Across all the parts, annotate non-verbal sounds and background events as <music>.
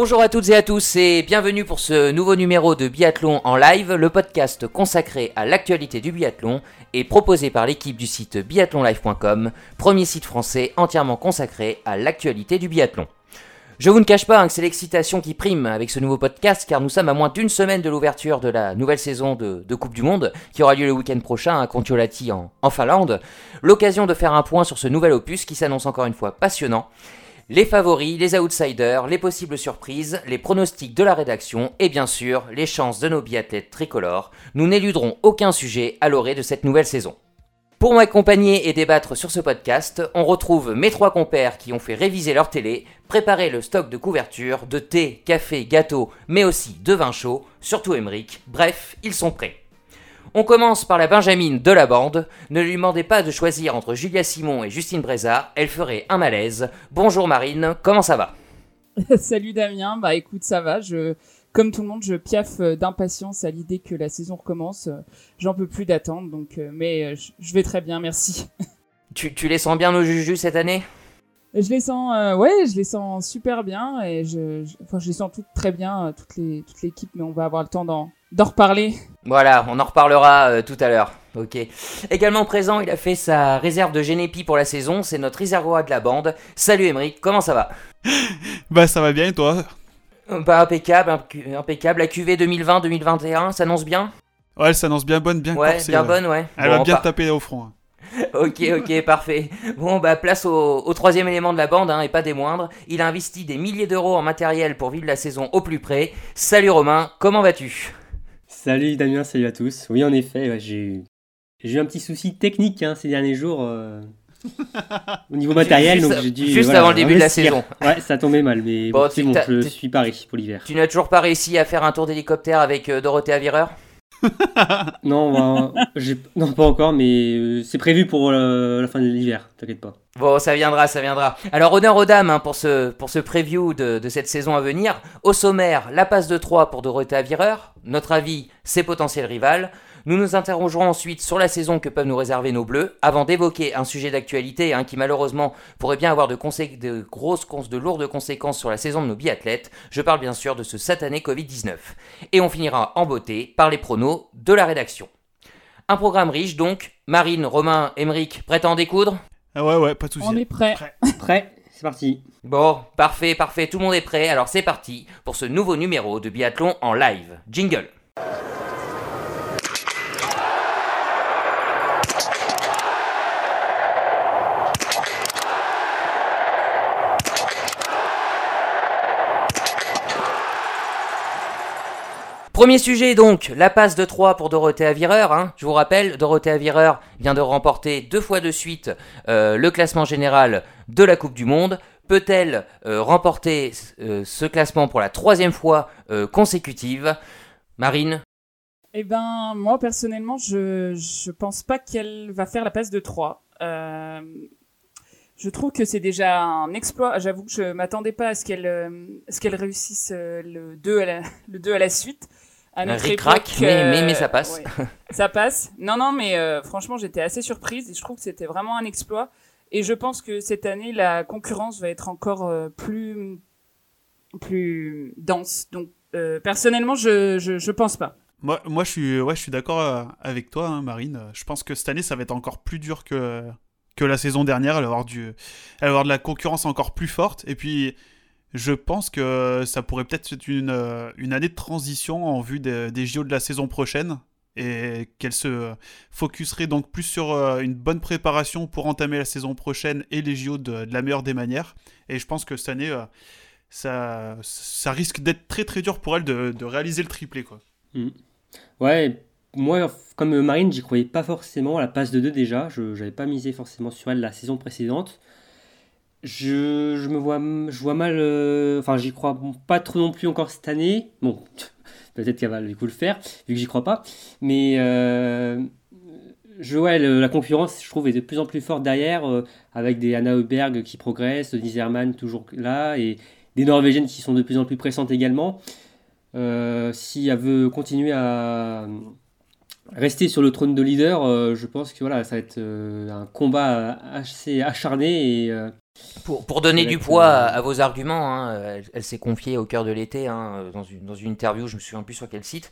Bonjour à toutes et à tous et bienvenue pour ce nouveau numéro de Biathlon en live, le podcast consacré à l'actualité du biathlon et proposé par l'équipe du site biathlonlive.com, premier site français entièrement consacré à l'actualité du biathlon. Je vous ne cache pas hein, que c'est l'excitation qui prime avec ce nouveau podcast car nous sommes à moins d'une semaine de l'ouverture de la nouvelle saison de, Coupe du Monde qui aura lieu le week-end prochain à Kontiolahti en, en Finlande. L'occasion de faire un point sur ce nouvel opus qui s'annonce encore une fois passionnant les favoris, les outsiders, les possibles surprises, les pronostics de la rédaction et bien sûr les chances de nos biathlètes tricolores. Nous n'éluderons aucun sujet à l'orée de cette nouvelle saison. Pour m'accompagner et débattre sur ce podcast, on retrouve mes trois compères qui ont fait réviser leur télé, préparer le stock de couverture, de thé, café, gâteau, mais aussi de vin chaud, surtout Emeric. Bref, ils sont prêts. On commence par la Benjamine de la bande. Ne lui demandez pas de choisir entre Julia Simon et Justine Breza, elle ferait un malaise. Bonjour Marine, comment ça va? <laughs> Salut Damien, bah écoute, ça va. Je, comme tout le monde, je piaffe euh, d'impatience à l'idée que la saison recommence. J'en peux plus d'attendre, donc, euh, mais euh, je vais très bien, merci. <laughs> Tu, tu les sens bien nos Juju cette année? Je les sens, ouais, je les sens super bien et je, enfin, je les sens toutes très bien, toute l'équipe, mais on va avoir le temps d'en, d'en reparler. Voilà, on en reparlera euh, tout à l'heure. Ok. Également présent, il a fait sa réserve de Genépi pour la saison. C'est notre réservoir de la bande. Salut Emeric, comment ça va? <laughs> Bah ça va bien et toi? Bah impeccable, impeccable. La QV 2020-2021 s'annonce bien? Ouais, elle s'annonce bien bonne, bien Ouais, bien bonne, ouais. Elle va bien taper au front. Hein. <laughs> ok, ok, parfait. Bon, bah place au, troisième élément de la bande, hein, et pas des moindres. Il a investi des milliers d'euros en matériel pour vivre la saison au plus près. Salut Romain, comment vas-tu? Salut Damien, salut à tous. Oui, en effet, j'ai eu un petit souci technique hein, ces derniers jours euh, au niveau <laughs> matériel. Juste, donc j'ai dû, juste avant le début de la saison. Ouais, ça tombait mal, mais bon, bon, je suis paré pour l'hiver. Tu n'as toujours pas réussi à faire un tour d'hélicoptère avec euh, Dorothée Avireur? Non, non, pas encore, mais euh, c'est prévu pour la fin de l'hiver, t'inquiète pas. Bon, ça viendra, ça viendra. Alors, honneur aux dames hein, pour, ce, pour ce preview de, de, cette saison à venir. Au sommaire, la passe de 3 pour Dorothée Avireur, notre avis, ses potentiels rivales. Nous nous interrogerons ensuite sur la saison que peuvent nous réserver nos bleus, avant d'évoquer un sujet d'actualité hein, qui malheureusement pourrait bien avoir de, de grosses, de lourdes conséquences sur la saison de nos biathlètes. Je parle bien sûr de ce satané Covid-19. Et on finira en beauté par les pronos de la rédaction. Un programme riche donc. Marine, Romain, Emeric, prêts à en découdre? Ah ouais, ouais, pas de soucis. On est prêt. <laughs> Prêt, c'est parti. Bon, parfait, parfait, tout le monde est prêt, alors c'est parti pour ce nouveau numéro de biathlon en live. Jingle. Premier sujet donc, la passe de 3 pour Dorothée Avireur. Hein. Je vous rappelle, Dorothée Avireur vient de remporter deux fois de suite euh, le classement général de la Coupe du Monde. Peut-elle euh, remporter euh, ce classement pour la troisième fois consécutive? Marine? Eh ben, moi personnellement, je ne pense pas qu'elle va faire la passe de 3. je trouve que c'est déjà un exploit. J'avoue que je m'attendais pas à ce qu'elle réussisse le 2 à <laughs> le 2 à la suite à notre mais, mais, ça euh, passe. ça passe. Non, non, mais euh, franchement, j'étais assez surprise et je trouve que c'était vraiment un exploit. Et je pense que cette année, la concurrence va être encore euh, plus, plus dense. Donc, personnellement, je, je, je, pense pas. Moi, moi je suis, ouais, je suis d'accord avec toi, hein, Marine. Je pense que cette année, ça va être encore plus dur que, que la saison dernière. Elle va avoir, du, elle va avoir de la concurrence encore plus forte. Et puis, je pense que ça pourrait peut-être être une, euh, une, année de transition en vue des, des JO de la saison prochaine et qu'elle se focuserait donc plus sur euh, une bonne préparation pour entamer la saison prochaine et les JO de, la meilleure des manières. Et je pense que cette année, euh, ça, ça risque d'être très très dur pour elle de, de réaliser le triplé. Quoi. Mm. Ouais, moi, comme Marine, j'y croyais pas forcément à la passe de 2 déjà. Je n'avais pas misé forcément sur elle la saison précédente. Je, je, me vois, je vois mal. Euh, enfin, j'y crois pas trop non plus encore cette année. Bon, <laughs> peut-être qu'elle va du coup le faire, vu que j'y crois pas. Mais euh, je, ouais, la concurrence, je trouve, est de plus en plus forte derrière, euh, avec des Anna Heuberg qui progressent, Nizerman toujours là, et des Norvégiennes qui sont de plus en plus pressantes également. si elle veut continuer à rester sur le trône de leader, je pense que voilà, ça va être un combat assez acharné Pour, pour donner du poids à, vos arguments, hein, elle, s'est confiée au cœur de l'été hein, dans, une, dans une interview, je me souviens plus sur quel site,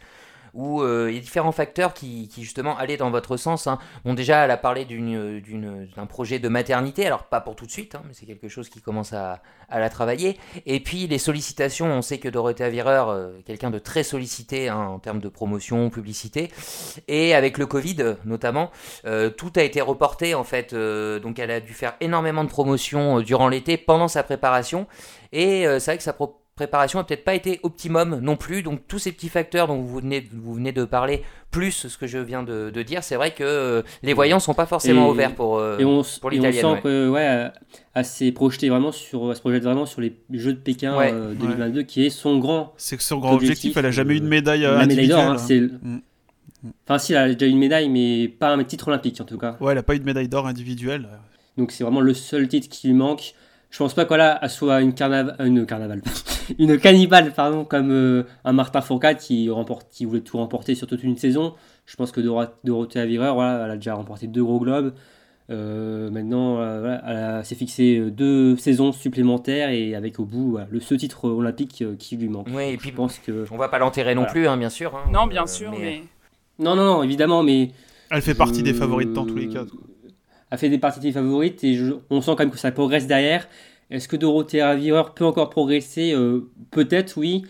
où euh, il y a différents facteurs qui, justement allaient dans votre sens. Hein. Bon, déjà, elle a parlé d'un projet de maternité, alors pas pour tout de suite, hein, mais c'est quelque chose qui commence à, la travailler. Et puis les sollicitations, on sait que Dorothée Avireur, euh, quelqu'un de très sollicité hein, en termes de promotion, publicité, et avec le Covid notamment, euh, tout a été reporté en fait. donc elle a dû faire énormément de promotions durant l'été, pendant sa préparation. Et c'est vrai que sa préparation n'a peut-être pas été optimum non plus. Donc tous ces petits facteurs dont vous venez, vous venez de parler, plus ce que je viens de, dire, c'est vrai que euh, les voyants sont pas forcément ouverts pour, euh, on, pour l'italienne. On sent que ouais, elle s'est projetée vraiment sur, se projette vraiment sur les Jeux de Pékin 2022, euh, qui est son grand. C'est son grand objectif. Elle a jamais eu de médaille la médaille d'or. Hein, mm. Enfin, si, elle a déjà eu une médaille, mais pas un titre olympique en tout cas. Ouais, elle a pas eu de médaille d'or individuelle. Donc c'est vraiment le seul titre qui lui manque. Je pense pas qu'elle soit une, carnaval, une <laughs> carnaval, une cannibale, pardon, comme euh, un Martin Fourcade qui, remporte, qui voulait tout remporter sur toute une saison. Je pense que Dorothée Avireur, voilà, elle a déjà remporté deux gros globes. Euh, maintenant, euh, elle s'est fixé deux saisons supplémentaires et avec au bout le, ce titre olympique qui lui manque. Oui, et puis je pense que on va pas l'enterrer non plus, hein, bien sûr. Hein. non, bien sûr, mais... non, non, non, évidemment, mais elle fait partie des favorites dans tous les cas. Elle fait des parties favorites et on sent quand même que ça progresse derrière. Est-ce que Dorothée Avireur peut encore progresser? Euh, Peut-être, oui.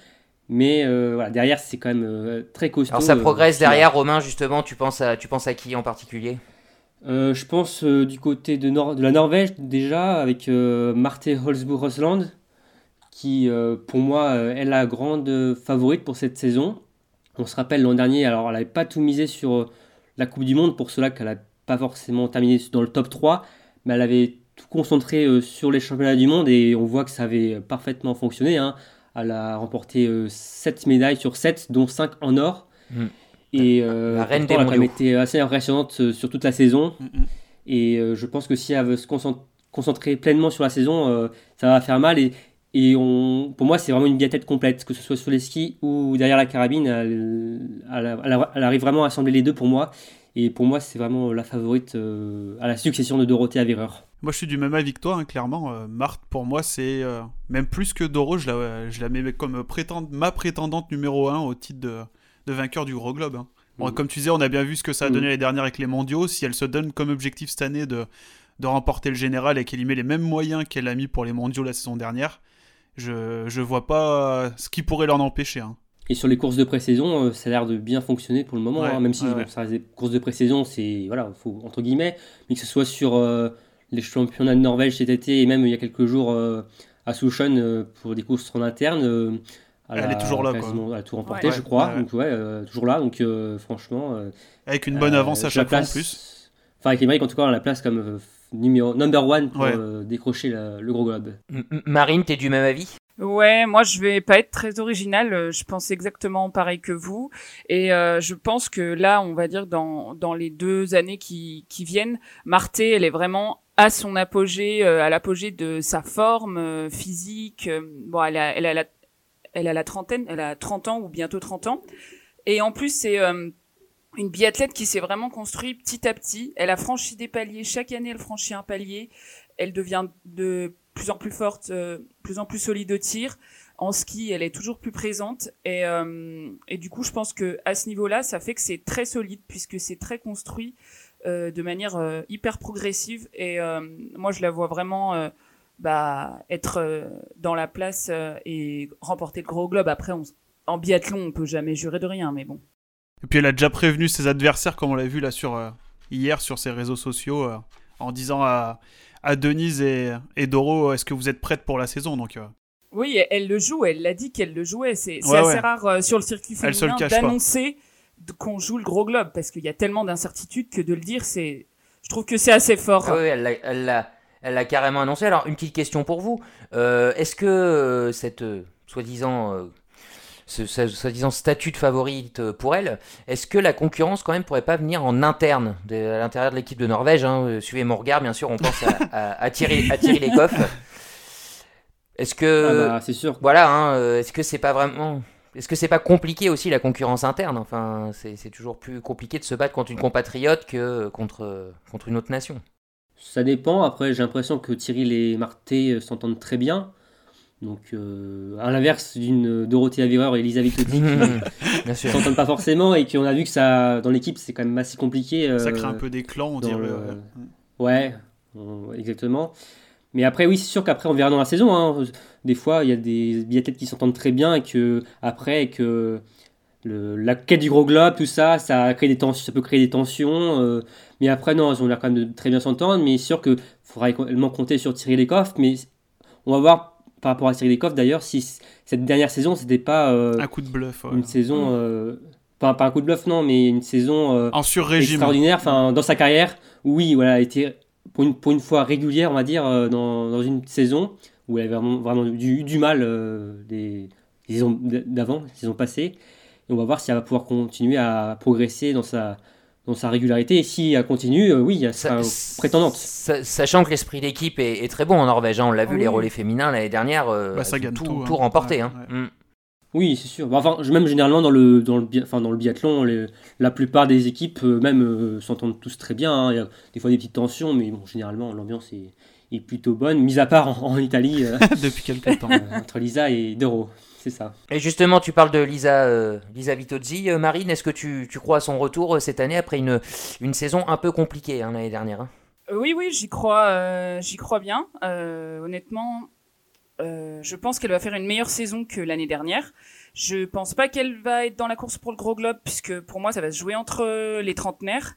Mais euh, voilà, derrière, c'est quand même euh, très costaud. Alors ça progresse derrière, Romain, justement, tu penses à, tu penses à qui en particulier? Je pense du côté de, de, la Norvège, déjà, avec Marte Holzbourg-Rosland, qui, pour moi, est la grande favorite pour cette saison. On se rappelle l'an dernier, alors elle n'avait pas tout misé sur la Coupe du Monde, pour cela qu'elle n'a pas forcément terminé dans le top 3, mais elle avait tout concentré euh, sur les championnats du monde et on voit que ça avait parfaitement fonctionné. Hein. Elle a remporté 7 euh, médailles sur 7, dont 5 en or. Mm. Et euh, la reine des elle a été assez impressionnante sur toute la saison. Mm, mm. Et je pense que si elle veut se concentrer pleinement sur la saison, ça va faire mal. Et, et on, pour moi, c'est vraiment une biathlète complète, que ce soit sur les skis ou derrière la carabine. Elle, elle, arrive vraiment à assembler les deux pour moi. Et pour moi, c'est vraiment la favorite à la succession de Dorothée Avireur. Moi, je suis du même avis que toi, hein, clairement. Euh, Marthe, pour moi, c'est euh, même plus que Doro, je la, je la mets comme prétend, ma prétendante numéro 1 au titre de, de vainqueur du Gros Globe. Hein. Bon, mm. Comme tu disais, on a bien vu ce que ça a donné mm. l'année dernière avec les mondiaux. Si elle se donne comme objectif cette année de, de remporter le général et qu'elle y met les mêmes moyens qu'elle a mis pour les mondiaux la saison dernière, je ne vois pas ce qui pourrait l'en empêcher. Hein. Et sur les courses de pré-saison, euh, ça a l'air de bien fonctionner pour le moment, même si ça reste des courses de pré-saison, c'est voilà, faut entre guillemets, mais que ce soit sur les championnats de Norvège cet été et même il y a quelques jours euh, à Souchon euh, pour des courses en interne. Euh, elle, est toujours là, quoi. Elle a tout remporté, je crois. Donc, ouais, toujours là. Donc, franchement. avec une bonne avance à chaque fois en plus. Enfin, avec les en tout cas, on la place comme numéro number one pour décrocher le gros globe. Marine, t'es du même avis? Ouais, moi je vais pas être très original. Je pense exactement pareil que vous, et je pense que là, on va dire dans dans les deux années qui qui viennent, Marté, elle est vraiment à son apogée, euh, à l'apogée de sa forme euh, physique. Euh, bon, elle a, elle a la, elle a la trentaine, elle a 30 ans ou bientôt 30 ans. Et en plus, c'est une biathlète qui s'est vraiment construite petit à petit. Elle a franchi des paliers. Chaque année, elle franchit un palier. Elle devient de plus en plus forte, plus en plus solide au tir. En ski, elle est toujours plus présente. Et, et du coup, je pense que à ce niveau-là, ça fait que c'est très solide puisque c'est très construit. Euh, de manière euh, hyper progressive. Et euh, moi, je la vois vraiment bah, être dans la place et remporter le gros globe. Après, en biathlon, on peut jamais jurer de rien, mais bon. Et puis elle a déjà prévenu ses adversaires, comme on l'a vu là sur hier sur ses réseaux sociaux, en disant à, à Denise et, et Doro, est-ce que vous êtes prêtes pour la saison Donc oui, elle le joue, elle l'a dit qu'elle le jouait. C'est assez rare sur le circuit féminin d'annoncer qu'on joue le gros globe parce qu'il y a tellement d'incertitudes que de le dire, c'est, je trouve que c'est assez fort. Ah oui, elle l'a, elle l'a, carrément annoncé. Alors, une petite question pour vous. Euh, est-ce que euh, cette euh, soi-disant ce, soi-disant statut de favorite pour elle, est-ce que la concurrence quand même pourrait pas venir en interne à l'intérieur de l'équipe de Norvège hein, Suivez mon regard, bien sûr, on pense à, à, Thierry, à Thierry Lecoff. Est-ce que, ah bah, c'est sûr. Voilà, hein, est-ce que c'est pas vraiment est-ce que c'est pas compliqué aussi la concurrence interne? Enfin, c'est toujours plus compliqué de se battre contre une compatriote que contre, contre une autre nation. Ça dépend. Après, j'ai l'impression que Thierry et Marté s'entendent très bien. Donc, euh, à l'inverse d'une Dorothée Avireur et Elisabeth Audi, qui <laughs> ne s'entendent pas forcément et qu'on a vu que ça, dans l'équipe, c'est quand même assez compliqué. Euh, ça crée un peu des clans, on dirait. Ouais, exactement. Mais après, oui, c'est sûr qu'après, on verra dans la saison. Hein. Des fois, il y a des biathlètes qui s'entendent très bien et que, après, que le, la quête du gros globe, tout ça, ça, crée des tensions, ça peut créer des tensions. Euh. mais après, non, ils ont l'air quand même de très bien s'entendre. Mais c'est sûr qu'il faudra également compter sur Thierry Lecoff. Mais on va voir par rapport à Lecoff d'ailleurs si cette dernière saison c'était pas euh, un coup de bluff une saison euh, pas, pas, un coup de bluff non mais une saison euh, en sur-régime. extraordinaire enfin dans sa carrière oui voilà a été pour une, pour une fois régulière on va dire dans, dans une saison où elle avait vraiment, vraiment eu du mal des, saisons d'avant saisons passées. Et on va voir si elle va pouvoir continuer à progresser dans sa dans sa régularité. Et si elle continue, euh, oui, elle sera prétendante. sachant que l'esprit d'équipe est, très bon en Norvège, hein. on l'a vu, les relais féminins l'année dernière, euh, bah, ça gagne tout, tout, hein. remporté. Hein. Mm. Oui, c'est sûr. Bah, enfin, même généralement dans le, dans le, enfin, dans le biathlon, la plupart des équipes euh, même s'entendent tous très bien. Il y a des fois des petites tensions, mais bon, généralement l'ambiance est, est, plutôt bonne, mis à part en, Italie. <laughs> Depuis quelques temps. <laughs> entre Lisa et Doro ça. Et justement, tu parles de Lisa, euh, Lisa Vitozzi. Euh, Marine, est-ce que tu, tu, crois à son retour euh, cette année après une, une saison un peu compliquée hein, l'année dernière hein? Oui, oui, j'y crois, j'y crois bien. honnêtement, je pense qu'elle va faire une meilleure saison que l'année dernière. Je pense pas qu'elle va être dans la course pour le gros globe, puisque pour moi, ça va se jouer entre les trentenaires.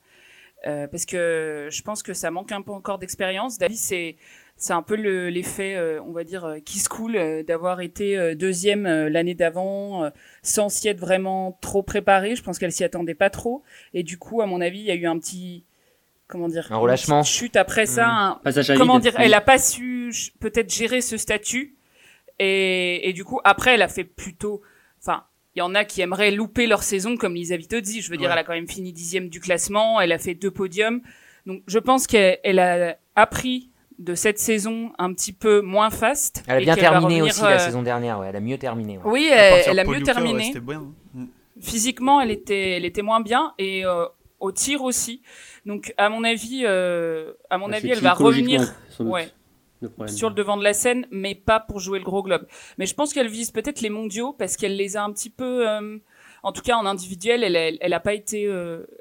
parce que je pense que ça manque un peu encore d'expérience. David, c'est c'est un peu l'effet, euh, on va dire, euh, qui se coule euh, d'avoir été deuxième l'année d'avant, sans s'y être vraiment trop préparé. Je pense qu'elle s'y attendait pas trop. Et du coup, à mon avis, il y a eu un petit, comment dire, un relâchement, chute après ça. Mmh. comment dire, elle a pas su peut-être gérer ce statut. Et, et du coup, après, elle a fait plutôt, enfin, il y en a qui aimeraient louper leur saison comme Lisa Vitozzi. Je veux dire, elle a quand même fini dixième du classement, elle a fait deux podiums. Donc, je pense qu'elle a appris de cette saison un petit peu moins fast. Elle a bien terminé aussi la euh, saison dernière, ouais. elle a mieux terminé. Oui, elle, a mieux terminé. Mm. Physiquement, elle était, elle était moins bien et euh, au tir aussi. Donc, à mon avis, euh, à mon avis, elle va revenir ouais, sur le devant de la scène, mais pas pour jouer le gros globe. Mais je pense qu'elle vise peut-être les mondiaux parce qu'elle les a un petit peu, en tout cas en individuel, elle, elle, a pas été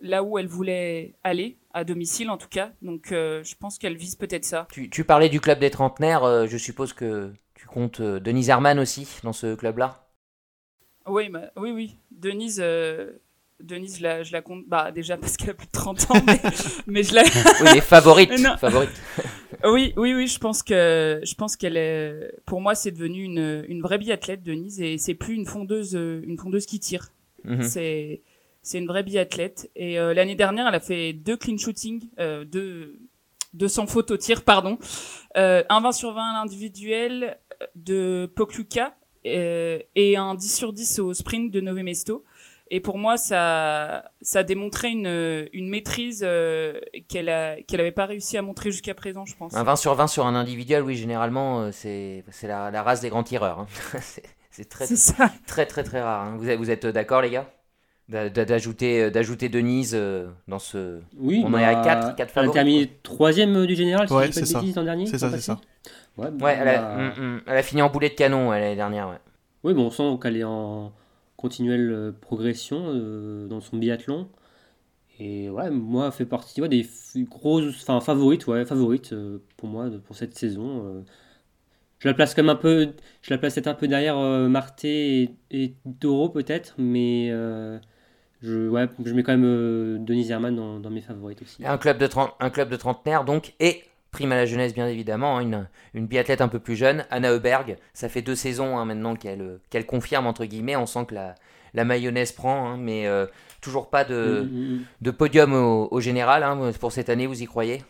là où elle voulait aller à domicile en tout cas. Donc euh, je pense qu'elle vise peut-être ça. Tu, parlais du club des trentenaires, euh, je suppose que tu comptes euh, Denise Herman aussi dans ce club-là? Oui, bah, oui, oui. Denise, Denise je, la, je la compte bah, déjà parce qu'elle a plus de 30 ans, <laughs> mais, je la... oui, <laughs> mais favorite. favorite. <laughs> oui, oui, oui, je pense que je pense qu'elle est. Pour moi, c'est devenu une, une vraie biathlète, Denise, et c'est plus une fondeuse, une fondeuse qui tire. Mhm. C'est c'est une vraie biathlète. Et euh, l'année dernière, elle a fait deux clean shooting, euh, deux, 200 fautes au tir, pardon. Euh, un 20 sur 20 à l'individuel de Pokluka euh, et un 10 sur 10 au sprint de Nove Mesto. Et pour moi, ça, ça a démontré une, une maîtrise euh, qu'elle qu'elle avait pas réussi à montrer jusqu'à présent, je pense. Un 20 sur 20 sur un individuel, oui, généralement, c'est, c'est la, la race des grands tireurs. Hein. <laughs> c'est, très, très, très, très, rare. Hein. Vous, vous êtes d'accord, les gars? D'ajouter euh, d'ajouter Denise euh, dans ce oui on est à 4 4 elle a terminé troisième euh, du général si ouais, c'est ça. l'an dernier c'est ça c'est ça. Ouais, ouais elle, a, mm, mm. elle, a, fini en boulet de canon l'année dernière ouais. oui bon on sent qu'elle est en continuelle progression dans son biathlon. Et ouais moi fait partie ouais, des grosses enfin favorites ouais favorites pour moi pour cette saison je la place comme un peu je la place peut-être un peu derrière Marté et, et Doro peut-être mais je, ouais, je mets quand même euh, Denise Herman dans, mes favorites aussi. Un club de, un club de trentenaire donc, et prime à la jeunesse bien évidemment, hein, une, une biathlète un peu plus jeune, Anna Heuberg. Ça fait deux saisons hein, maintenant qu'elle qu'elle confirme, entre guillemets, on sent que la, la mayonnaise prend, hein, mais euh, toujours pas de, mm, mm, mm. de podium au, général pour cette année, vous y croyez?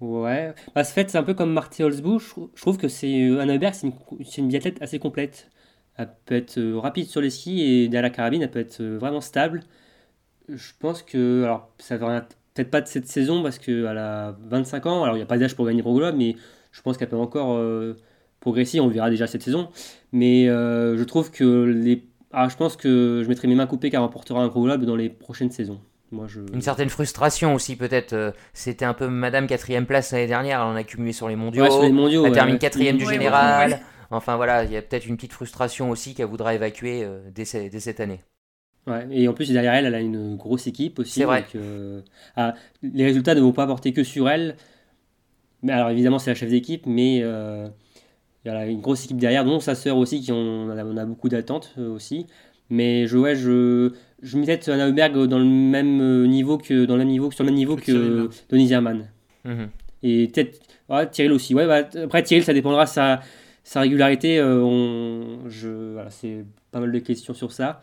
Ouais, bah, ce fait, c'est un peu comme Marty Holzbuch. Je trouve que c'est euh, Anna Heuberg, c'est une, une biathlète assez complète elle peut être euh, rapide sur les skis et derrière la carabine, elle peut être euh, vraiment stable. Je pense que, alors ça va peut-être pas de cette saison parce qu'elle a 25 ans, alors il n'y a pas d'âge pour gagner le Globe, mais je pense qu'elle peut encore euh, progresser, on verra déjà cette saison. Mais je trouve que les. Ah, je pense que je mettrai mes mains coupées qu'elle remportera un Gros Globe dans les prochaines saisons. Moi, je... Une certaine frustration aussi, peut-être. C'était un peu Madame quatrième place l'année dernière. Elle en a cumulé sur les mondiaux. Ouais, sur les mondiaux, elle ouais, termine ouais. quatrième du Ouais, général. Enfin voilà, il y a peut-être une petite frustration aussi qu'elle voudra évacuer euh, dès, ce- dès cette année. Ouais, et en plus, derrière elle, elle a une grosse équipe aussi. C'est vrai. donc, euh, ah, les résultats ne vont pas porter que sur elle. Mais alors, évidemment, c'est la chef d'équipe, mais euh, il y a une grosse équipe derrière, dont sa sœur aussi, qui en- on a, on a beaucoup d'attentes euh, aussi. Mais je, ouais, je, je mets peut-être Anna Heuberg dans le même niveau que, dans le même niveau, sur le même niveau Que Cyril. Denis Herman. Mhm. Et peut-être ouais, Thierry aussi. Ouais, bah, après, Thierry, ça dépendra de sa, régularité. euh, on, je, voilà, c'est pas mal de questions sur ça.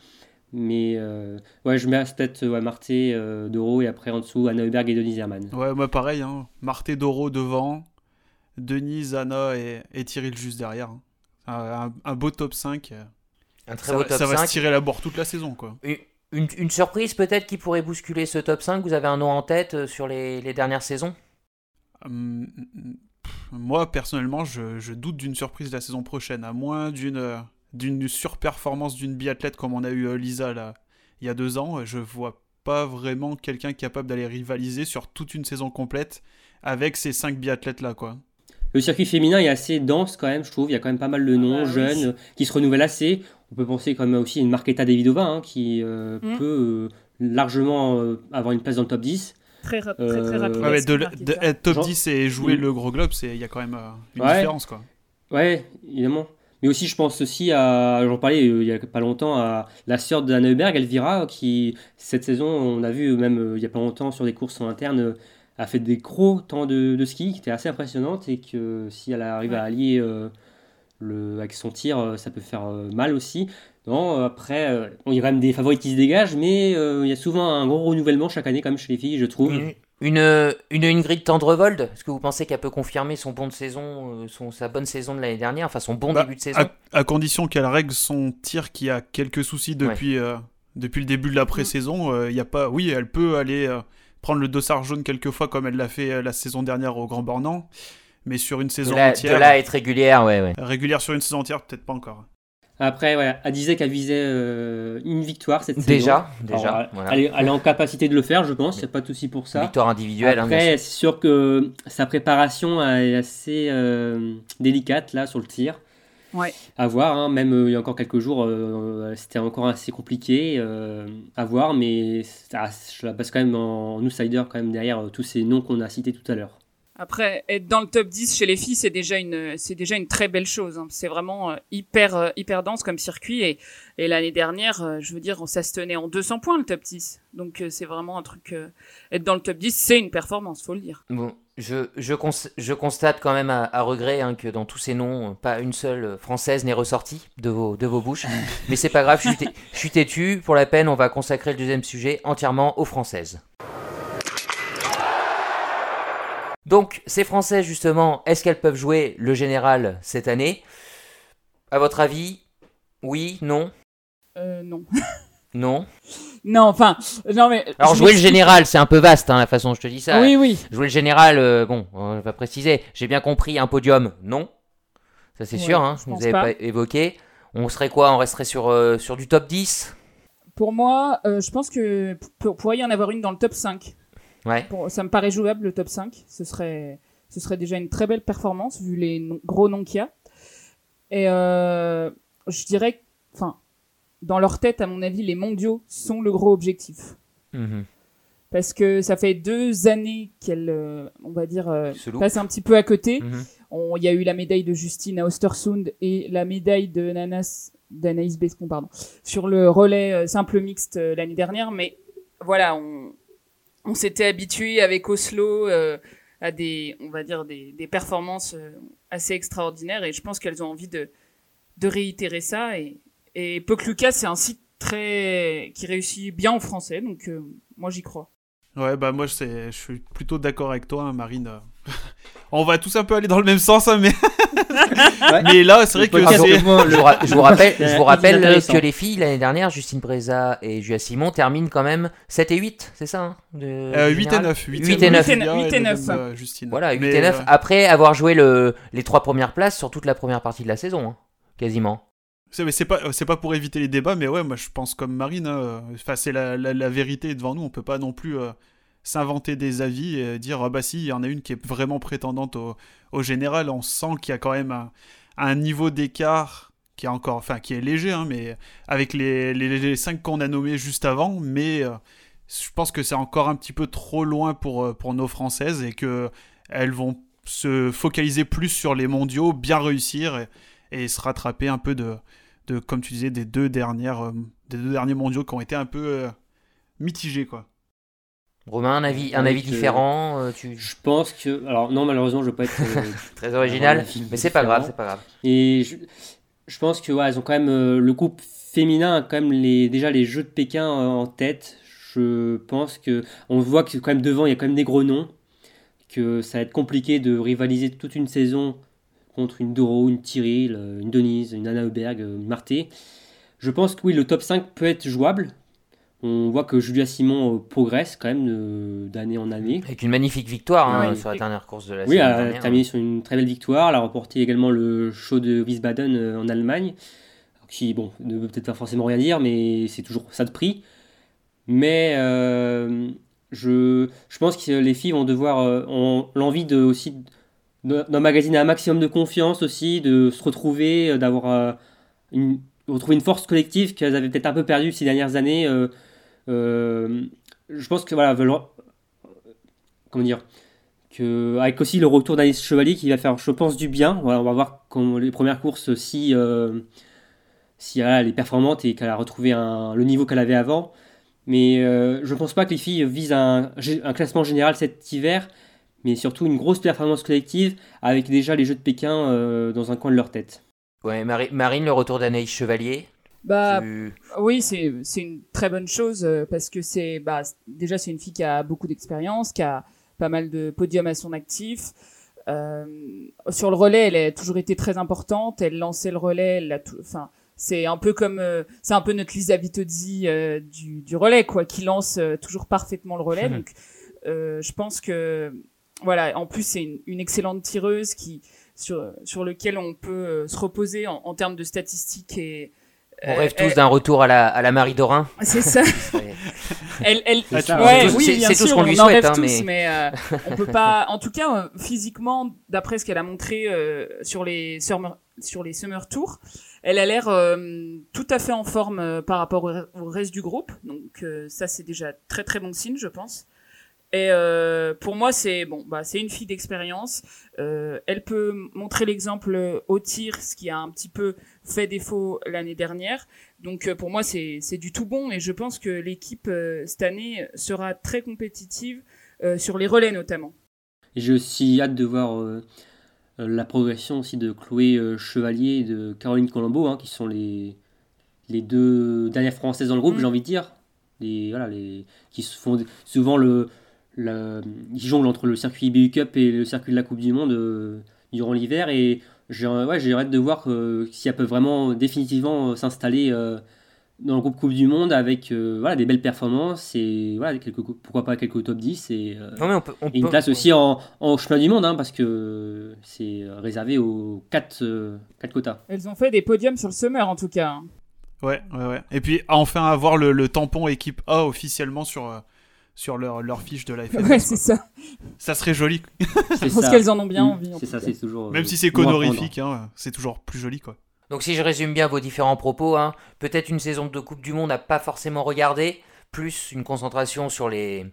Mais euh, ouais, je mets peut-être ouais, Marté, euh, Doro et après en dessous Anna Heuberg et Denise Herman. Ouais, moi pareil, hein. Marté Doro devant, Denise, Anna et, et juste derrière. hein. Un, un beau top 5. euh, Un très Ça, beau va- top ça va 5. se tirer la bourre toute la saison, quoi. Une, une- une surprise peut-être qui pourrait bousculer ce top 5 Vous avez un nom en tête sur les, les dernières saisons? Hum, pff, moi, personnellement, je, je doute d'une surprise la saison prochaine, à moins d'une euh, d'une surperformance d'une biathlète comme on a eu euh, Lisa là, il y a deux ans. Je vois pas vraiment quelqu'un capable d'aller rivaliser sur toute une saison complète avec ces cinq biathlètes là, quoi. Le circuit féminin est assez dense quand même, je trouve. Il y a quand même pas mal de noms bah oui. jeunes euh, qui se renouvellent assez. On peut penser quand même aussi à une Marketa Davidova hein, qui euh, Mm. peut euh, largement euh, avoir une place dans le top 10. Très, très, Euh, très rapide. Ouais, mais de, Marqueta. de être top Genre- 10 et jouer Mm. le gros globe, il y a quand même euh, une Ouais. différence, quoi. Ouais, évidemment. Mais aussi, je pense aussi à, j'en parlais euh, il y a pas longtemps, à la sœur d'Anna Heuberg, Elvira, qui cette saison, on a vu même euh, il y a pas longtemps sur des courses en interne, euh, a fait des gros temps de, de ski qui étaient assez impressionnantes et que si elle arrive à Ouais. allier euh, le, avec son tir, euh, ça peut faire euh, mal aussi. Non, euh, après, euh, il y a quand même des favoris qui se dégagent, mais euh, il y a souvent un gros renouvellement chaque année, quand même, chez les filles, je trouve. Une, une, une Ingrid Tendrevold Est-ce que vous pensez qu'elle peut confirmer son bon de saison, euh, son, sa bonne saison de l'année dernière, enfin son bon Bah, début de saison? À, à condition qu'elle règle son tir qui a quelques soucis depuis, euh, depuis le début de la pré-saison, euh, il y a pas. Oui, elle peut aller euh, prendre le dossard jaune quelques fois comme elle l'a fait euh, la saison dernière au Grand Bornand, mais sur une de saison là, de entière, là à être régulière, ouais, ouais. régulière sur une saison entière, peut-être pas encore. Après, elle disait qu'elle visait euh, une victoire cette saison. Déjà, déjà. Voilà. elle, est, elle est en capacité de le faire, je pense, il n'y a pas de souci pour ça. Victoire individuelle, hein, bien sûr. Après, c'est sûr que sa préparation est assez euh, délicate là sur le tir. Ouais. À voir, hein, même euh, il y a encore quelques jours, euh, c'était encore assez compliqué euh, à voir, mais ça, je la passe quand même en, en outsider quand même derrière euh, tous ces noms qu'on a cités tout à l'heure. Après, être dans le top 10 chez les filles, c'est déjà une, c'est déjà une très belle chose. hein. C'est vraiment euh, hyper, euh, hyper dense comme circuit. Et, et l'année dernière, euh, je veux dire, ça se tenait en 200 points le top 10. Donc c'est vraiment un truc. euh, être dans le top 10, c'est une performance, faut le dire. Bon, je, je, cons- je constate quand même à, à regret hein, que dans tous ces noms, pas une seule française n'est ressortie de vos, de vos bouches. <laughs> Mais c'est pas grave, je suis, je suis têtu. Pour la peine, on va consacrer le deuxième sujet entièrement aux françaises. Donc, ces françaises, justement, est-ce qu'elles peuvent jouer le général cette année? À votre avis Oui Non? Euh, non. <laughs> Non? Non, enfin, non mais. Alors, jouer le général, c'est un peu vaste, hein, la façon dont je te dis ça. Oui, oui. Jouer le général, euh, bon, on va préciser. J'ai bien compris, un podium, non. Ça c'est Ouais, sûr, hein, je vous n'avez pas. pas évoqué. On serait quoi? On resterait sur, euh, sur du top 10 Pour moi, euh, je pense que pour- pourrait y en avoir une dans le top 5. Ouais. Pour- ça me paraît jouable le top 5. Ce serait, ce serait déjà une très belle performance vu les gros noms qu'il y a. Et euh, je dirais, enfin, dans leur tête, à mon avis, les mondiaux sont le gros objectif. Mhm. Parce que ça fait deux années qu'elles, euh, on va dire, euh, Se loupe. passent un petit peu à côté. Mhm. On- Il y a eu la médaille de Justine à Ostersund et la médaille de Nanas, d'Anaïs Bescon, pardon, sur le relais euh, simple mixte l'année dernière. Mais voilà, on, on s'était habitué avec Oslo euh, à des, on va dire, des, performances euh, assez extraordinaires et je pense qu'elles ont envie de, réitérer ça. Et, et Pokluka, c'est un site très, qui réussit bien en français, donc euh, moi j'y crois. Ouais, bah moi, je suis plutôt d'accord avec toi, hein, Marine. On va tous un peu aller dans le même sens, hein, mais... <laughs> mais là, c'est vrai que Ah, je, vous ra- je vous rappelle, je vous rappelle euh, que les filles, l'année dernière, Justine Breza et Julia Simon terminent quand même 7 et 8, c'est ça hein, de, Euh, du 8 et général 9. 8 8 et 9. Julia 8 et le 9. même, euh, Justine. Voilà, 8 Mais, et 9, euh, après avoir joué le, les trois premières places sur toute la première partie de la saison, hein, quasiment. C'est pas, c'est pas pour éviter les débats, mais ouais, moi je pense comme Marine. Hein, enfin, c'est la, la, vérité devant nous. On peut pas non plus euh, s'inventer des avis et dire ah bah si, il y en a une qui est vraiment prétendante au, au général. On sent qu'il y a quand même un, un niveau d'écart qui est encore, enfin qui est léger, hein, mais avec les, les, cinq qu'on a nommés juste avant, mais euh, je pense que c'est encore un petit peu trop loin pour, euh, pour nos françaises et que elles vont se focaliser plus sur les mondiaux, bien réussir et, se rattraper un peu de, de, comme tu disais, des deux, dernières, euh, des deux derniers mondiaux qui ont été un peu mitigés, quoi. Romain, un avis, un avis différent tu... Je pense que. Alors, non, malheureusement, je ne veux pas être. <laughs> Très original, mais c'est pas grave, c'est pas grave. Et je, je pense que ouais, elles ont quand même euh, le groupe féminin a quand même les, déjà les Jeux de Pékin euh, en tête. Je pense que on voit que quand même devant il y a quand même des gros noms, que ça va être compliqué de rivaliser toute une saison contre une Doro, une euh, une Denise, une Anna Heuberg, une Marté. Je pense que oui, le top 5 peut être jouable. On voit que Julia Simon progresse quand même d'année en année. Avec une magnifique victoire hein, sur la dernière course de la saison. Oui, elle a terminé sur une très belle victoire. Elle a remporté également le show de Wiesbaden euh, en Allemagne. Qui, bon, ne veut peut-être pas forcément rien dire, mais c'est toujours ça de prix. Mais euh, je, je pense que les filles vont devoir. Euh, ont l'envie de aussi d'emmagasiner un maximum de confiance aussi, de se retrouver, d'avoir une, retrouver une force collective qu'elles avaient peut-être un peu perdue ces dernières années. Euh, je pense que voilà, comment dire, que avec aussi le retour d'Alice Chevalier qui va faire, je pense, du bien. On va voir les premières courses si euh, si elle est performante et qu'elle a retrouvé le niveau qu'elle avait avant. Mais euh, je ne pense pas que les filles visent un, un, classement général cet hiver, mais surtout une grosse performance collective avec déjà les Jeux de Pékin dans un coin de leur tête. Ouais, Marine, le retour d'Anaïs Chevalier. Bah oui, c'est c'est une très bonne chose euh, parce que c'est bah déjà c'est une fille qui a beaucoup d'expérience, qui a pas mal de podiums à son actif. Euh, sur le relais, elle a toujours été très importante. Elle lançait le relais, elle a tout, enfin c'est un peu comme euh, c'est un peu notre Lisa Vitozzi euh, du, du relais quoi, qui lance toujours parfaitement le relais. <laughs> Donc je pense que voilà, en plus c'est une, une excellente tireuse qui sur sur lequel on peut se reposer en, en termes de statistiques et on rêve tous d'un retour à la, à la Marie Dorin. C'est ça. <laughs> elle, elle, ouais, oui, c'est tout ce qu'on lui souhaite. Hein, tous, mais, euh, <laughs> on peut pas. En tout cas, euh, physiquement, d'après ce qu'elle a montré euh, sur les summer, sur les summer tours, elle a l'air tout à fait en forme par rapport au, reste du groupe. Donc ça, c'est déjà très très bon signe, je pense. Et euh, pour moi, c'est bon, bah, c'est une fille d'expérience. Euh, elle peut montrer l'exemple au tir, ce qui a un petit peu fait défaut l'année dernière. Donc euh, pour moi, c'est du tout bon et je pense que l'équipe euh, cette année sera très compétitive euh, sur les relais notamment. J'ai aussi hâte de voir la progression aussi de Chloé Chevalier et de Caroline Colombo, hein, qui sont les les deux dernières françaises dans le groupe, mm. j'ai envie de dire. Les, voilà, les, qui se font souvent le, la, ils jonglent entre le circuit IBU Cup et le circuit de la Coupe du Monde euh, durant l'hiver et j'ai ouais, hâte de voir euh, si elles peuvent vraiment définitivement euh, s'installer dans le groupe Coupe du Monde avec voilà, des belles performances et voilà, quelques, pourquoi pas quelques top 10 et, une place aussi en, en, chemin du monde hein, parce que c'est réservé aux 4, 4 quotas. Elles ont fait des podiums sur le summer en tout cas. Hein. Ouais, ouais, ouais. Et puis enfin avoir le, le tampon équipe A officiellement sur sur leur, leur fiche de la <laughs> Ouais, c'est ça. Ça serait joli. Je pense qu'elles en ont bien envie. C'est ça, c'est toujours. Même si c'est conorifique, hein, c'est toujours plus joli, quoi. Donc si je résume bien vos différents propos, hein, peut-être une saison de Coupe du Monde à pas forcément regarder, plus une concentration sur les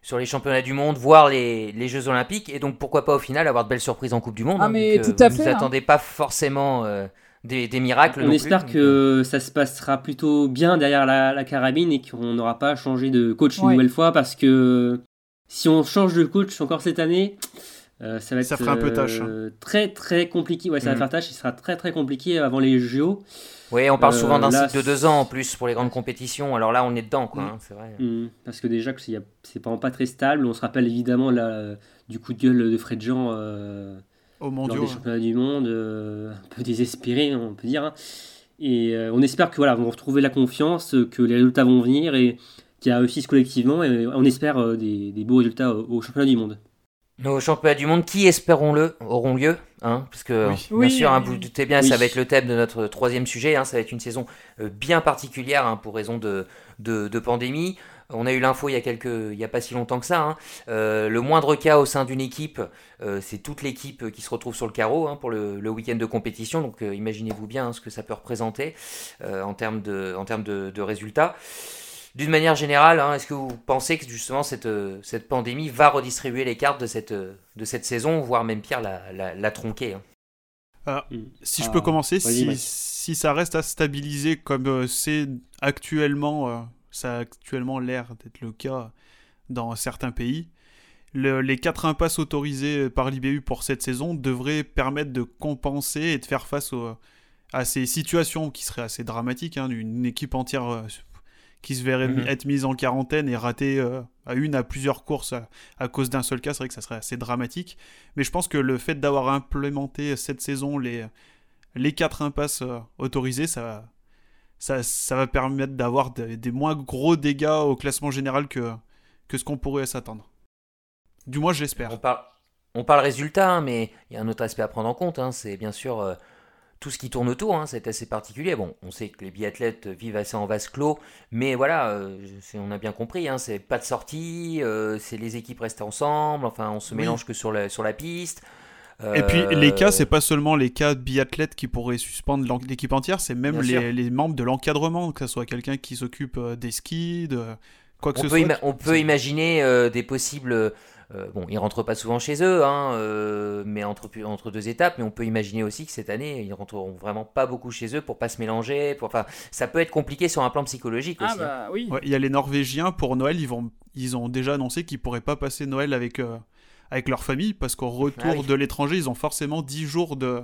sur les championnats du monde, voire les, les Jeux Olympiques, et donc pourquoi pas au final avoir de belles surprises en Coupe du Monde. Ah mais tout à vous fait. Vous attendez pas forcément. Euh, des, miracles. On espère que euh. ça se passera plutôt bien derrière la, carabine et qu'on n'aura pas changé de coach une nouvelle fois parce que si on change de coach encore cette année, euh, ça va être ça fera un peu tâche, hein. euh, très très compliqué. Ouais, ça va mm. faire tâche. Il sera très très compliqué avant les JO. Oui, on parle souvent d'un cycle de deux ans en plus pour les grandes compétitions. Alors là, on est dedans, quoi. Mm. Hein, c'est vrai. Mm. Parce que déjà, c'est pas, pas très stable. On se rappelle évidemment là, du coup de gueule de Fred Jean au mondiaux, des championnats du monde, euh, un peu désespéré, on peut dire. Hein. Et euh, on espère que voilà, vont retrouver la confiance, que les résultats vont venir et qu'ils réussissent collectivement. Et on espère euh, des, beaux résultats au, championnat du monde. Nos championnats du monde qui, espérons-le, auront lieu. Hein, parce que, bien sûr, hein, vous doutez bien, ça va être le thème de notre troisième sujet. Hein, ça va être une saison euh, bien particulière hein, pour raison de, de, pandémie. On a eu l'info il y a quelques, il y a pas si longtemps que ça. Euh, le moindre cas au sein d'une équipe, euh, c'est toute l'équipe qui se retrouve sur le carreau pour le, le week-end de compétition. Donc, imaginez-vous bien ce que ça peut représenter en termes de, en termes de, de résultats. D'une manière générale, hein, est-ce que vous pensez que justement cette, euh, cette pandémie va redistribuer les cartes de cette, euh, de cette saison, voire même pire, la, la, tronquer hein? Ah. Si je peux ah, commencer, si, si, ça reste à stabiliser comme euh, c'est actuellement, ça a actuellement l'air d'être le cas dans certains pays, les quatre impasses autorisées par l'IBU pour cette saison devraient permettre de compenser et de faire face à ces situations qui seraient assez dramatiques. Hein, une équipe entière qui se verrait mhm. être mise en quarantaine et rater euh, à une à plusieurs courses à, cause d'un seul cas, c'est vrai que ça serait assez dramatique. Mais je pense que le fait d'avoir implémenté cette saison les, les quatre impasses euh, autorisées, ça, ça, ça, va permettre d'avoir des, moins gros dégâts au classement général que, que ce qu'on pourrait s'attendre. Du moins, je l'espère. On parle, on parle résultat, hein, mais il y a un autre aspect à prendre en compte. Hein, c'est bien sûr euh, tout ce qui tourne autour, hein, c'est assez particulier. Bon, on sait que les biathlètes vivent assez en vase clos, mais voilà, euh, on a bien compris, c'est pas de sortie, euh, c'est les équipes restent ensemble, enfin on se mélange que sur la, sur la piste. Et puis les cas, c'est pas seulement les cas de biathlètes qui pourraient suspendre l'équipe entière, c'est même les, les, membres de l'encadrement, que ce soit quelqu'un qui s'occupe euh, des skis, de quoi que on ce soit. On peut imaginer des possibles euh, bon, ils rentrent pas souvent chez eux, hein, euh, mais entre, entre deux étapes. Mais on peut imaginer aussi que cette année, ils rentreront vraiment pas beaucoup chez eux pour pas se mélanger. Pour, enfin, ça peut être compliqué sur un plan psychologique ah aussi. Hein. Bah, oui. il y a les Norvégiens pour Noël, ils vont, ils ont déjà annoncé qu'ils pourraient pas passer Noël avec euh, avec leur famille parce qu'au retour ah de l'étranger, ils ont forcément 10 jours de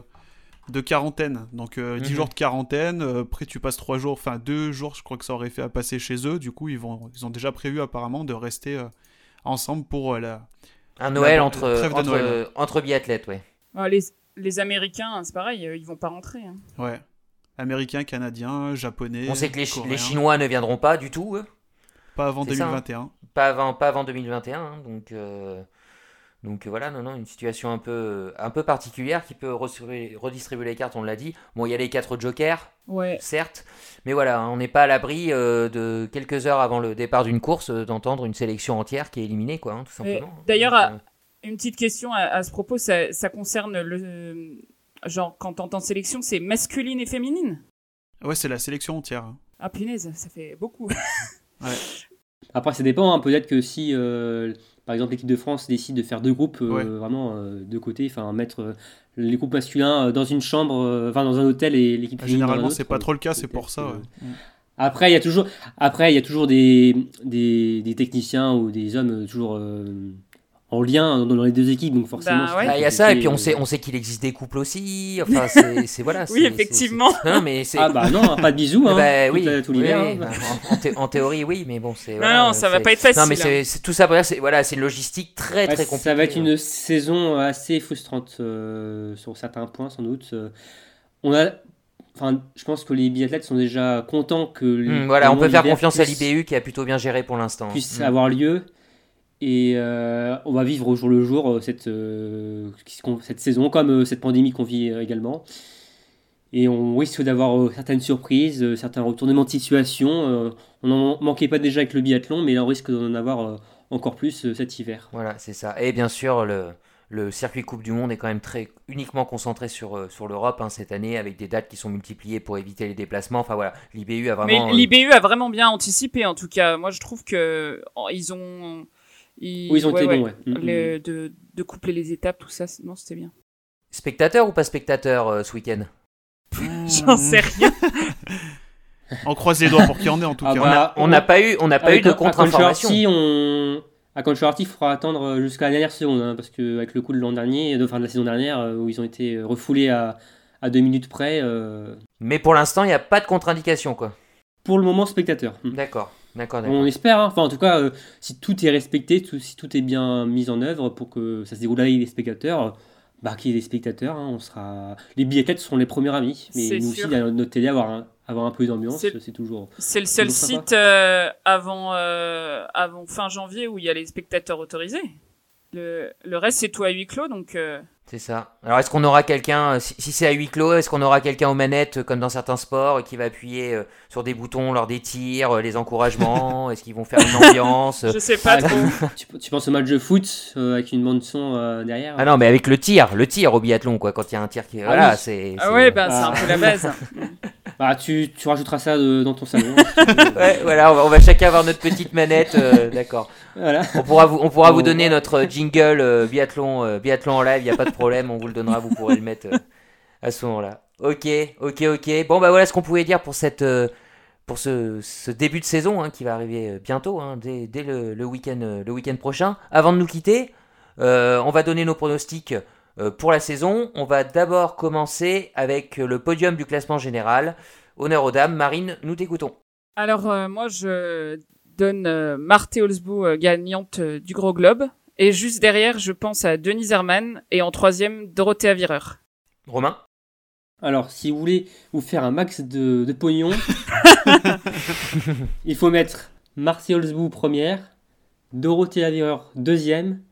de quarantaine. Donc 10 mhm. jours de quarantaine, après tu passes 3 jours, enfin 2 jours je crois que ça aurait fait à passer chez eux. Du coup ils, vont, ils ont déjà prévu apparemment de rester ensemble pour la, un Noël entre, entre, entre, biathlètes, ouais. Ah, les, les Américains, c'est pareil, euh, ils vont pas rentrer. Hein. Ouais. Américains, Canadiens, Japonais. On sait que les, les, Chinois ne viendront pas du tout. Eux. Pas avant 2021. Hein. pas, avant, pas avant 2021. Hein, donc, euh, donc voilà, non, non, une situation un peu, un peu particulière qui peut redistribuer les cartes, on l'a dit. Bon, il y a les quatre jokers, ouais. certes, mais voilà, on n'est pas à l'abri euh, de quelques heures avant le départ d'une course euh, d'entendre une sélection entière qui est éliminée, quoi, hein, tout simplement. D'ailleurs, euh, une petite question à, ce propos, ça, concerne le. Genre, quand t'entends sélection, c'est masculine et féminine? Ouais, c'est la sélection entière. Ah, punaise, ça fait beaucoup. ouais. <laughs> Après, ça dépend, hein, peut-être que si par exemple l'équipe de France décide de faire deux groupes euh, vraiment euh, de côté, enfin mettre euh, les groupes masculins dans une chambre, enfin dans un hôtel et l'équipe féminine. Généralement, c'est pas trop le cas, c'est pour ça. Mm. Après, il y a toujours, après, il y a toujours des, des, des techniciens ou des hommes toujours en lien dans les deux équipes, donc forcément. Bah, bah, il y a ça, et puis on sait, on sait qu'il existe des couples aussi. <laughs> Enfin, c'est voilà. oui, effectivement. mais ah bah non, pas de bisous. Hein, bah, oui, tout l'hiver. en, théorie, oui, mais bon, c'est. Non, non, ça va pas être facile. Non, mais hein. c'est tout ça pour dire, c'est voilà, c'est une logistique très très compliquée. Ça va être une saison assez frustrante euh, sur certains points, sans doute. Euh. On a Enfin, je pense que les biathlètes sont déjà contents que. Hmm, voilà, on peut faire confiance à l'IBU qui a plutôt bien géré pour l'instant. Puisse hmm. avoir lieu. Et euh, on va vivre au jour le jour euh, cette, euh, cette saison, comme cette pandémie qu'on vit également. Et on risque d'avoir certaines surprises, certains retournements de situation. on n'en manquait pas déjà avec le biathlon, mais là on risque d'en avoir encore plus cet hiver. Voilà, c'est ça. Et bien sûr, le, le, circuit Coupe du Monde est quand même très uniquement concentré sur, sur l'Europe hein, cette année, avec des dates qui sont multipliées pour éviter les déplacements. Enfin voilà, l'IBU a vraiment. Mais l'IBU a vraiment bien anticipé, en tout cas. Moi, je trouve que oh, ils ont oui, ils ont été bons, ouais. Mm, mm. de, de, coupler les étapes, tout ça, non, c'était bien. Spectateur ou pas spectateur euh, ce week-end? <laughs> J'en sais rien. <laughs> on croise les doigts pour qu'il y en ait en tout ah cas. Bah, on n'a pas eu, on n'a pas eu de contre-information. on... À il faudra attendre jusqu'à la dernière seconde, hein, parce qu'avec le coup de l'an dernier, de, fin de la saison dernière, euh, où ils ont été refoulés à, à deux minutes près. Euh, Mais pour l'instant, il n'y a pas de contre-indication, quoi. Pour le moment, spectateur. D'accord. On espère, hein. enfin en tout cas, euh, si tout est respecté, si tout est bien mis en œuvre pour que ça se déroule avec les spectateurs, bah qu'il y ait des spectateurs, hein, on sera... les billettes seront les premiers amis, mais nous aussi, notre télé, avoir un, avoir un peu d'ambiance, c'est toujours. C'est le seul site euh, avant, euh, avant fin janvier où il y a les spectateurs autorisés. Le, le reste, c'est tout à huis clos, donc. C'est ça. Alors, est-ce qu'on aura quelqu'un, euh, si, si c'est à huis clos, est-ce qu'on aura quelqu'un aux manettes, euh, comme dans certains sports, et qui va appuyer euh, sur des boutons lors des tirs, euh, les encouragements? <laughs> Est-ce qu'ils vont faire une ambiance? Je sais pas Ah, trop. <laughs> tu, tu penses au match de foot euh, avec une bande son euh, derrière? Ah non, mais avec le tir, le tir au biathlon, quoi, quand il y a un tir qui. voilà, oui. c'est. Ah ouais, bah, c'est Ah. un peu la base. <laughs> Bah, tu, tu rajouteras ça de- dans ton salon. <laughs> Ouais, voilà, on va, on va chacun avoir notre petite manette, euh, d'accord. voilà. On pourra vous, on pourra vous Bon, donner notre jingle euh, biathlon, euh, biathlon en live, il n'y a pas de problème, on vous le donnera, vous pourrez le mettre euh, à ce moment-là. Ok, ok, ok. Bon, bah voilà ce qu'on pouvait dire pour, cette, euh, pour ce, ce début de saison hein, qui va arriver euh, bientôt, hein, dès, dès le, le week-end euh, prochain. Avant de nous quitter, euh, on va donner nos pronostics euh, pour la saison. On va d'abord commencer avec euh, le podium du classement général. Honneur aux dames. Marine, nous t'écoutons. Alors, euh, moi, je donne euh, Marthe Holzbou euh, gagnante euh, du Gros Globe. Et juste derrière, je pense à Denise Herman. Et en troisième, Dorothea Vireur. Romain Alors, si vous voulez vous faire un max de, de pognon, <laughs> il faut mettre Marcy Holzbou première, Dorothée Avireur deuxième,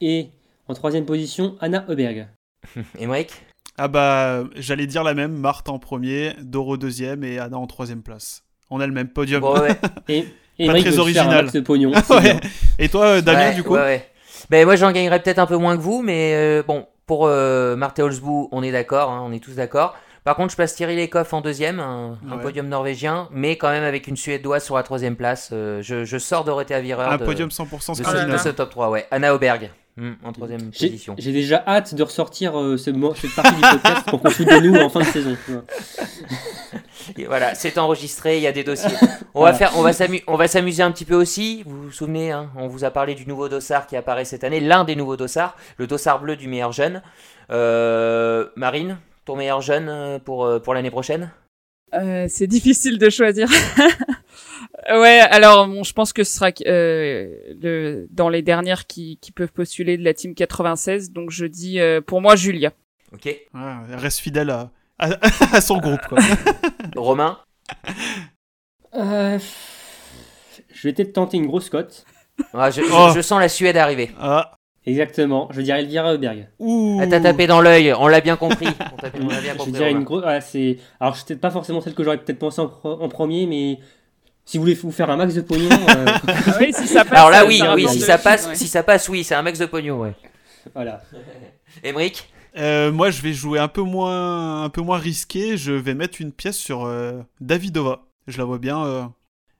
et en troisième position, Anna Heuberg. <laughs> Émeric Ah bah, j'allais dire la même, Marthe en premier, Doro deuxième et Anna en troisième place. On a le même podium. Bon, ouais. Et, <laughs> et Pas très original. max de pognon. <laughs> C'est ouais. bien. Et toi, euh, Damien, Ouais, du coup ouais, ouais. Ben, moi, j'en gagnerais peut-être un peu moins que vous, mais euh, bon, pour euh, Marthe Holzbou, on est d'accord, hein, on est tous d'accord. Par contre, je place Thierry Lecoff en deuxième, un, podium norvégien, mais quand même avec une Suédoise sur la troisième place. Euh, je, je sors Dorothea Vireur Un de, podium 100% de, ce, scandinave. de ce top 3, ouais. Anna Auberg, hmm, en troisième J'ai position. j'ai déjà hâte de ressortir euh, ce mo- cette partie du podcast pour qu'on de nous en fin de saison. Et voilà, c'est enregistré, il y a des dossiers. On Voilà. va faire, on va s'amu- on va s'amuser un petit peu aussi. Vous vous souvenez, hein, on vous a parlé du nouveau dossard qui apparaît cette année, l'un des nouveaux dossards, le dossard bleu du meilleur jeune. Euh, Marine, ton meilleur jeune euh, pour, euh, pour l'année prochaine? Euh, c'est difficile de choisir. <laughs> ouais, alors bon, je pense que ce sera euh, le, dans les dernières qui, qui peuvent postuler de la team 96. Donc je dis euh, pour moi Julia. Ok. Ouais, elle reste fidèle à, à, <laughs> à son groupe. Quoi. <laughs> Romain Euh, je vais peut-être tenter une grosse cote. Ah, je, je- Oh. je sens la Suède arriver. Ah, Exactement, je dirais Elvira Heuberg. ouh. Elle t'a tapé dans l'œil, on l'a bien compris. On on <laughs> Je dirais une grosse. ah, c'est... Alors, je peut-être pas forcément celle que j'aurais peut-être pensé en premier, mais si vous voulez vous faire un max de pognon, <laughs> euh, Ah oui, <laughs> si ça passe. Alors là, oui, oui, si ça passe, ouais. si ça passe, oui, c'est un max de pognon, ouais. voilà. <laughs> Émeric Euh, moi, je vais jouer un peu moins, un peu moins risqué. Je vais mettre une pièce sur euh, Davidova. Je la vois bien euh,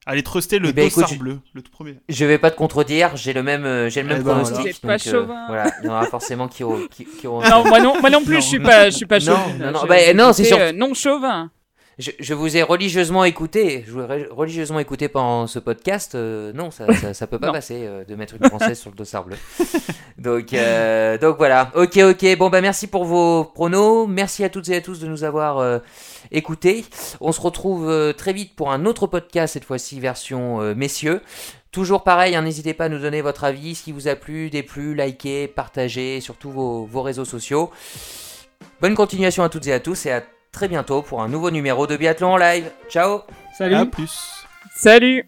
aller truster le Eh ben, dossard bleu, le tout premier. Je vais pas te contredire, j'ai le même, euh, j'ai le même Eh ben, pronostic. voilà. Êtes pas donc, euh, chauvin. voilà, il y en aura forcément qui auront. Qui, qui auront- Non, moi non, moi non plus, Non. je suis pas, je suis pas chauvin. non, non, bah, non, c'est j'étais, sûr. euh, non chauvin. Je, je vous ai religieusement écouté, je vous ai religieusement écouté pendant ce podcast. euh, non, ça, ça, ça peut pas <laughs> Non. passer euh, de mettre une française sur le dossard bleu. <laughs> Donc, euh, donc voilà. Ok, ok. Bon bah merci pour vos pronos. Merci à toutes et à tous de nous avoir écoutés. On se retrouve très vite pour un autre podcast cette fois-ci version messieurs. Toujours pareil, hein, n'hésitez pas à nous donner votre avis, ce qui vous a plu, déplu, likez, partagez sur tous vos, vos réseaux sociaux. Bonne continuation à toutes et à tous et à très bientôt pour un nouveau numéro de Biathlon en live. Ciao Salut! À plus. Salut.